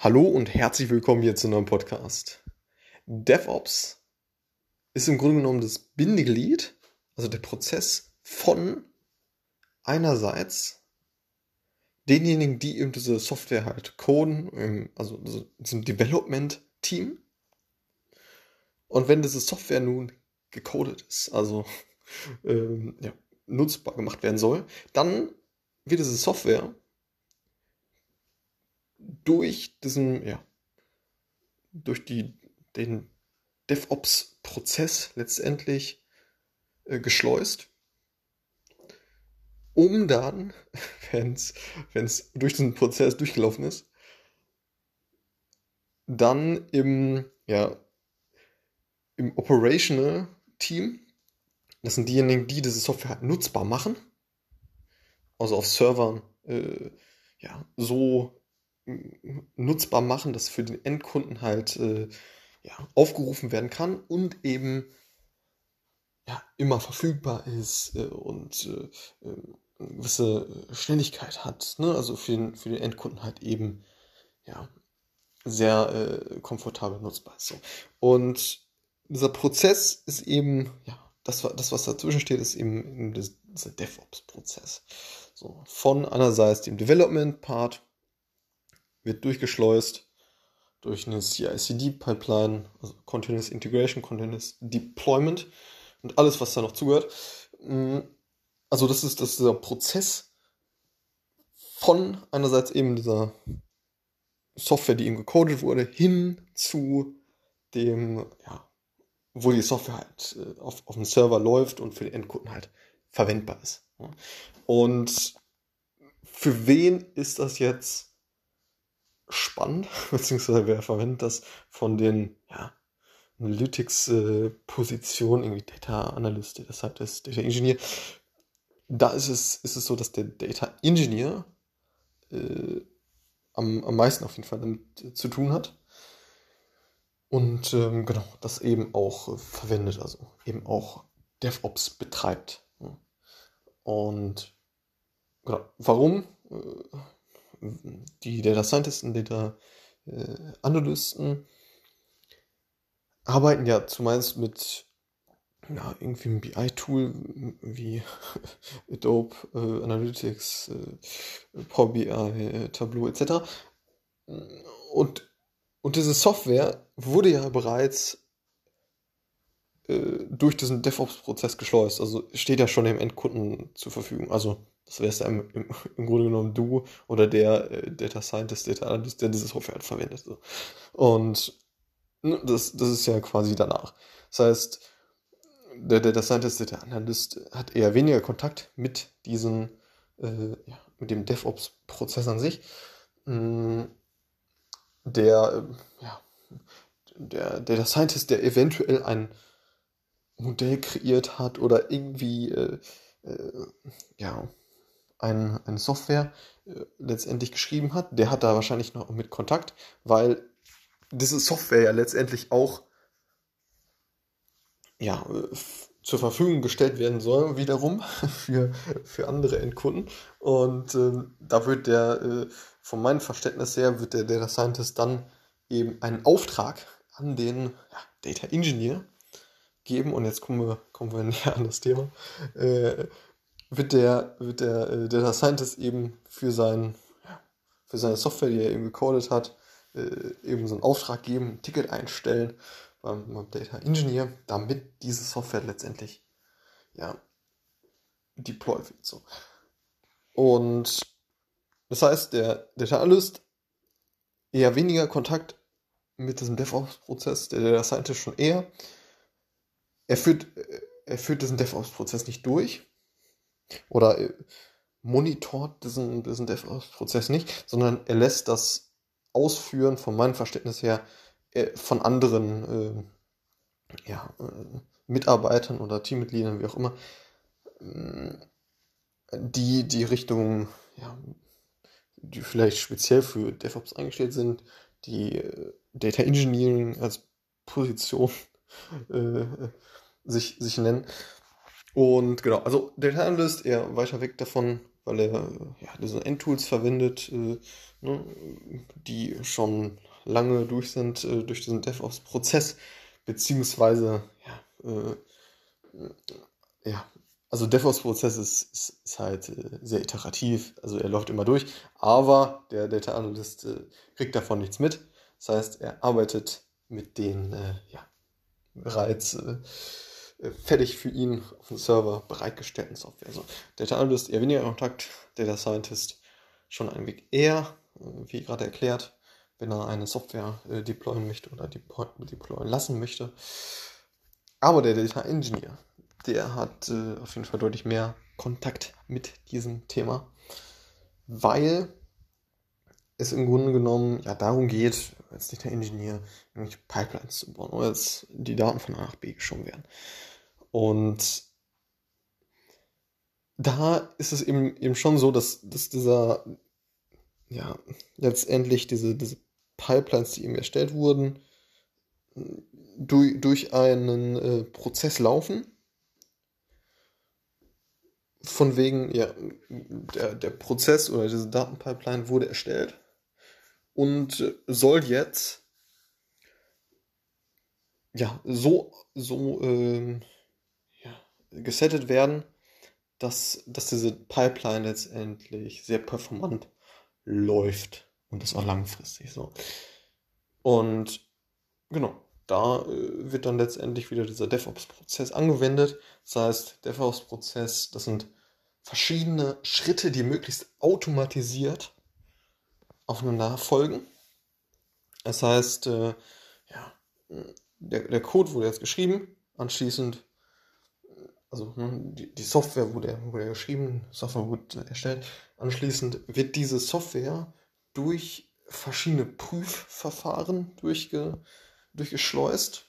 Hallo und herzlich willkommen hier zu einem Podcast. DevOps ist im Grunde genommen das Bindeglied, also der Prozess von einerseits denjenigen, die eben diese Software halt coden, also diesem Development-Team. Und wenn diese Software nun gecodet ist, also ähm, ja, nutzbar gemacht werden soll, dann wird diese Software durch diesen, ja, durch die, den DevOps-Prozess letztendlich äh, geschleust, um dann, wenn es durch diesen Prozess durchgelaufen ist, dann im, ja, im Operational Team, das sind diejenigen, die diese Software halt nutzbar machen, also auf Servern, äh, ja, so nutzbar machen, dass für den Endkunden halt äh, ja, aufgerufen werden kann und eben ja, immer verfügbar ist äh, und äh, äh eine gewisse Schnelligkeit hat. Ne? Also für den, für den Endkunden halt eben ja, sehr äh, komfortabel nutzbar ist. So. Und dieser Prozess ist eben, ja, das, das was dazwischen steht, ist eben, eben dieser DevOps-Prozess. So, von einerseits dem Development-Part wird durchgeschleust durch eine CI-CD-Pipeline, also Continuous Integration, Continuous Deployment und alles, was da noch zugehört. Mm, also das ist, das ist dieser Prozess von einerseits eben dieser Software, die eben gecodet wurde, hin zu dem, ja, wo die Software halt äh, auf, auf dem Server läuft und für den Endkunden halt verwendbar ist. Und für wen ist das jetzt spannend, beziehungsweise wer verwendet das von den ja, Analytics-Positionen, irgendwie Data Analyst, Data Scientist, Data Engineer. Da ist es, ist es so, dass der Data Engineer äh, am, am meisten auf jeden Fall damit äh, zu tun hat. Und ähm, genau, das eben auch äh, verwendet, also eben auch DevOps betreibt. Und genau, warum? Äh, die Data Scientists und Data äh, Analysten arbeiten ja zumeist mit ja, irgendwie ein BI-Tool wie Adobe äh, Analytics, äh, Power BI, äh, Tableau etc. Und, und diese Software wurde ja bereits äh, durch diesen DevOps-Prozess geschleust. Also steht ja schon dem Endkunden zur Verfügung. Also das ja im, im, im, Grunde genommen du oder der äh, Data Scientist, Data Analyst, der diese Software verwendet. So. Und ne, das, das ist ja quasi danach. Das heißt, der Data Scientist, Data Analyst hat eher weniger Kontakt mit diesen, äh, ja, mit dem DevOps-Prozess an sich. Mm, der, äh, ja, der Data Scientist, der eventuell ein Modell kreiert hat oder irgendwie, äh, äh, ja, ein, eine Software äh, letztendlich geschrieben hat, der hat da wahrscheinlich noch mit Kontakt, weil diese Software ja letztendlich auch ja, äh, zur Verfügung gestellt werden soll, wiederum für, für andere Endkunden. Und äh, da wird der, äh, von meinem Verständnis her, wird der Data Scientist dann eben einen Auftrag an den ja, Data Engineer geben. Und jetzt kommen wir, kommen wir näher an das Thema. Äh, wird der, wird der äh, Data Scientist eben für, sein, für seine Software, die er eben gecodet hat, äh, eben so einen Auftrag geben, ein Ticket einstellen beim, beim Data Engineer, damit diese Software letztendlich ja, deployed wird. So. Und das heißt, der Data Analyst eher weniger Kontakt mit diesem DevOps-Prozess, der Data Scientist schon eher. Er führt, äh, er führt diesen DevOps-Prozess nicht durch, oder äh, monitort diesen, diesen DevOps-Prozess nicht, sondern er lässt das Ausführen von meinem Verständnis her äh, von anderen äh, ja, äh, Mitarbeitern oder Teammitgliedern, wie auch immer, äh, die die Richtung, ja, die vielleicht speziell für DevOps eingestellt sind, die äh, Data Engineering als Position sich, sich nennen und genau, also Data Analyst eher weiter weg davon, weil er ja, diese Endtools verwendet, äh, ne, die schon lange durch sind, äh, durch diesen DevOps-Prozess, beziehungsweise ja, äh, ja, also DevOps-Prozess ist, ist, ist, halt äh, sehr iterativ, also er läuft immer durch, aber der Data Analyst äh, kriegt davon nichts mit. Das heißt, er arbeitet mit den äh, ja, bereits fertig für ihn auf dem Server bereitgestellten Software. Also Data Analyst eher weniger Kontakt, Data Scientist schon ein wenig eher, wie gerade erklärt, wenn er eine Software deployen möchte oder deployen lassen möchte. Aber der Data Engineer, der hat äh, auf jeden Fall deutlich mehr Kontakt mit diesem Thema, weil es im Grunde genommen ja darum geht, als Data Engineer irgendwelche Pipelines zu bauen oder dass die Daten von A nach B geschoben werden. Und da ist es eben, eben schon so, dass, dass dieser, ja, letztendlich diese, diese Pipelines, die eben erstellt wurden, durch, durch einen äh, Prozess laufen von wegen, ja, der, der Prozess oder diese Datenpipeline wurde erstellt und soll jetzt ja so, so ähm, ja, gesettet werden, dass, dass diese Pipeline letztendlich sehr performant läuft und das auch langfristig so. Und genau, da äh, wird dann letztendlich wieder dieser DevOps-Prozess angewendet. Das heißt, DevOps-Prozess, das sind verschiedene Schritte, die möglichst automatisiert aufeinander folgen. Das heißt, äh, ja, der, der Code wurde jetzt geschrieben, anschließend, also ne, die, die Software wurde, wurde geschrieben, Software wurde erstellt, anschließend wird diese Software durch verschiedene Prüfverfahren durchge, durchgeschleust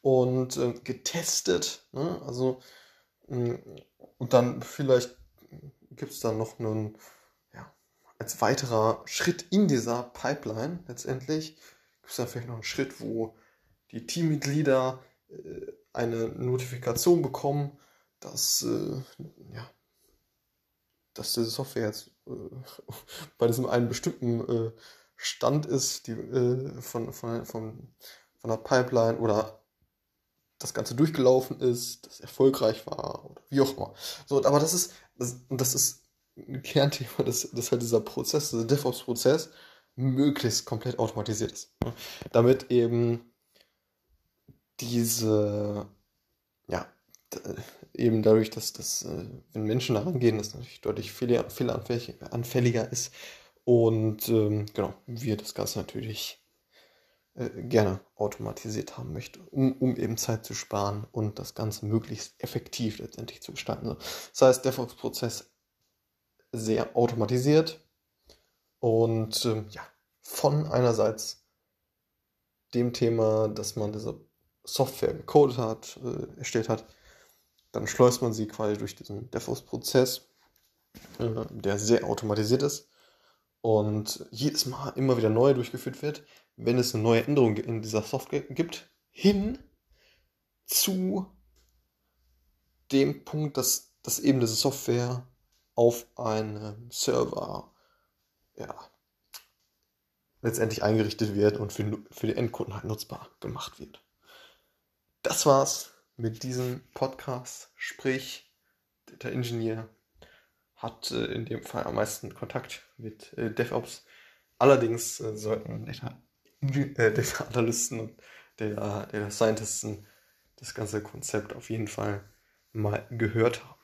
und äh, getestet. Ne? Also, mh, und dann vielleicht gibt es dann noch einen, als weiterer Schritt in dieser Pipeline letztendlich, gibt es dann vielleicht noch einen Schritt, wo die Teammitglieder äh, eine Notifikation bekommen, dass, äh, ja, dass diese Software jetzt äh, bei diesem einen bestimmten äh, Stand ist, die, äh, von, von, von von der Pipeline oder das Ganze durchgelaufen ist, das erfolgreich war oder wie auch immer. So, aber das ist, das, das ist ein Kernthema, dass, dass halt dieser Prozess, dieser DevOps-Prozess möglichst komplett automatisiert ist. Damit eben diese, ja, eben dadurch, dass das, äh, wenn Menschen da rangehen, das natürlich deutlich fehleranfälliger ist. Und ähm, genau, wir das Ganze natürlich äh, gerne automatisiert haben möchte, um, um eben Zeit zu sparen und das Ganze möglichst effektiv letztendlich zu gestalten. Das heißt, DevOps-Prozess sehr automatisiert und ähm, ja, von einerseits dem Thema, dass man diese Software gecodet hat, äh, erstellt hat, dann schleust man sie quasi durch diesen DevOps-Prozess, äh, der sehr automatisiert ist und jedes Mal immer wieder neu durchgeführt wird, wenn es eine neue Änderung in dieser Software gibt, hin zu dem Punkt, dass, dass eben diese Software auf einem Server ja, letztendlich eingerichtet wird und für, für die Endkunden halt nutzbar gemacht wird. Das war's mit diesem Podcast. Sprich, der Ingenieur hat äh, in dem Fall am meisten Kontakt mit äh, DevOps. Allerdings äh, sollten Data äh, der Analysten und der, der Scientisten das ganze Konzept auf jeden Fall mal gehört haben.